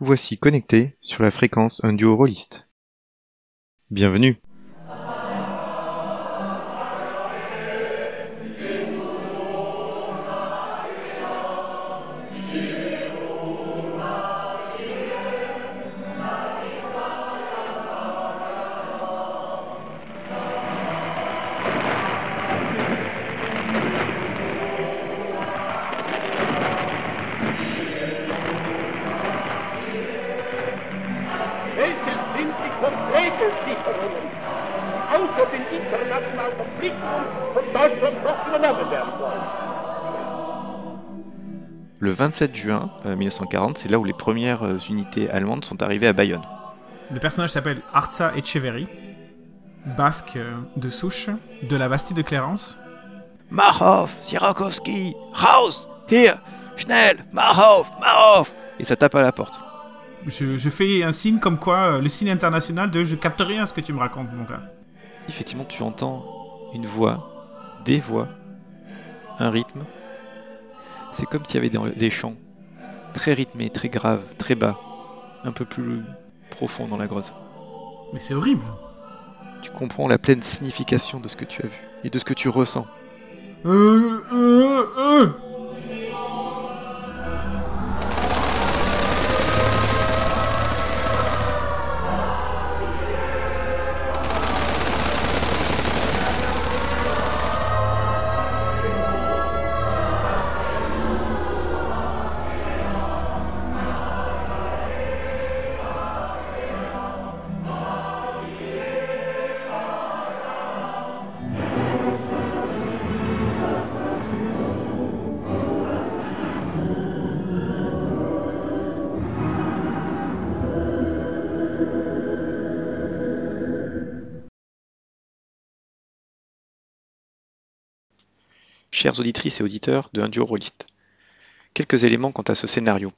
voici connecté sur la fréquence un duo rôliste. Bienvenue konkreten Sicherungen, außer den internationalen Konflikten von Deutschland noch übernommen werden sollen? Le 27 juin euh, 1940, c'est là où les premières euh, unités allemandes sont arrivées à Bayonne. Le personnage s'appelle Arza Echeverry, basque euh, de souche, de la Bastille de Clarence. Marhof, Sirakowski, raus, hier, schnell, Marhof, Marhof Et ça tape à la porte. Je, je fais un signe comme quoi, euh, le signe international de je capte rien ce que tu me racontes, mon gars. Effectivement, tu entends une voix, des voix, un rythme. C'est comme s'il y avait des, des chants très rythmés, très graves, très bas, un peu plus profond dans la grotte. Mais c'est horrible. Tu comprends la pleine signification de ce que tu as vu et de ce que tu ressens. Euh, euh, euh. Chères auditrices et auditeurs de Un duo rôliste, quelques éléments quant à ce scénario.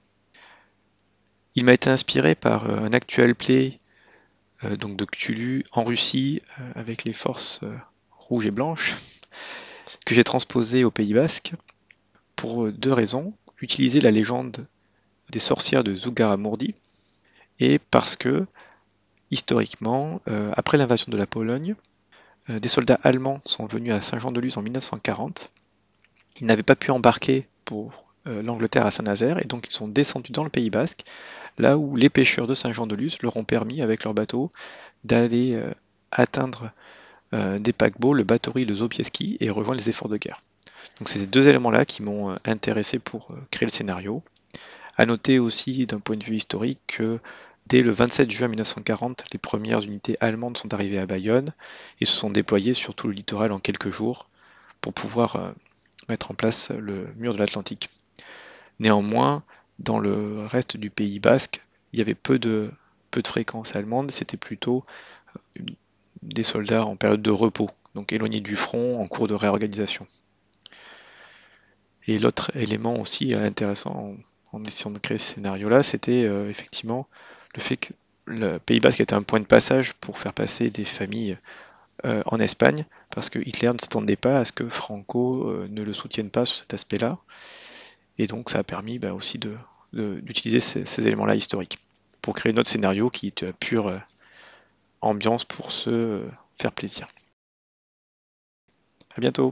Il m'a été inspiré par euh, un actuel play euh, donc de Cthulhu en Russie euh, avec les forces rouges et blanches que j'ai transposé au Pays Basque pour deux raisons. Utiliser la légende des sorcières de Zugarramurdi et parce que historiquement, après l'invasion de la Pologne, des soldats allemands sont venus à Saint-Jean-de-Luz en 1940. Ils n'avaient pas pu embarquer pour euh, l'Angleterre à Saint-Nazaire et donc ils sont descendus dans le Pays Basque, là où les pêcheurs de Saint-Jean-de-Luz leur ont permis, avec leur bateau, d'aller euh, atteindre euh, des paquebots, le batterie de Zopieski et rejoindre les efforts de guerre. Donc c'est ces deux éléments-là qui m'ont intéressé pour créer le scénario. À noter aussi d'un point de vue historique que dès le 27 juin 1940, les premières unités allemandes sont arrivées à Bayonne et se sont déployées sur tout le littoral en quelques jours pour pouvoir mettre en place le mur de l'Atlantique. Néanmoins, dans le reste du Pays basque, il y avait peu de, peu de fréquences allemandes, c'était plutôt euh, des soldats en période de repos, donc éloignés du front en cours de réorganisation. Et l'autre élément aussi intéressant en, en essayant de créer ce scénario-là, c'était euh, effectivement le fait que le Pays basque était un point de passage pour faire passer des familles euh, en Espagne, parce que Hitler ne s'attendait pas à ce que Franco euh, ne le soutienne pas sur cet aspect-là. Et donc ça a permis bah, aussi d'utiliser ces, éléments-là historiques pour créer notre scénario qui est euh, pure ambiance pour se faire plaisir. À bientôt